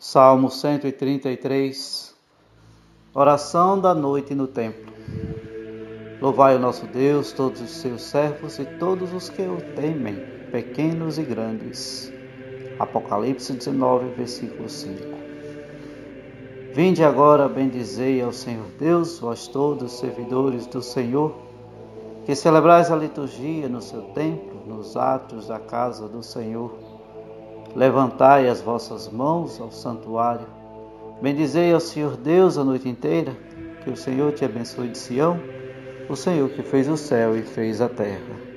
Salmo 133 Oração da noite no templo. Louvai o nosso Deus, todos os seus servos e todos os que o temem, pequenos e grandes. Apocalipse 19, versículo 5. Vinde agora, bendizei ao Senhor Deus, vós todos servidores do Senhor, que celebrais a liturgia no seu templo, nos atos da casa do Senhor Levantai as vossas mãos ao santuário. Bendizei ao Senhor Deus a noite inteira. Que o Senhor te abençoe de Sião, o Senhor que fez o céu e fez a terra.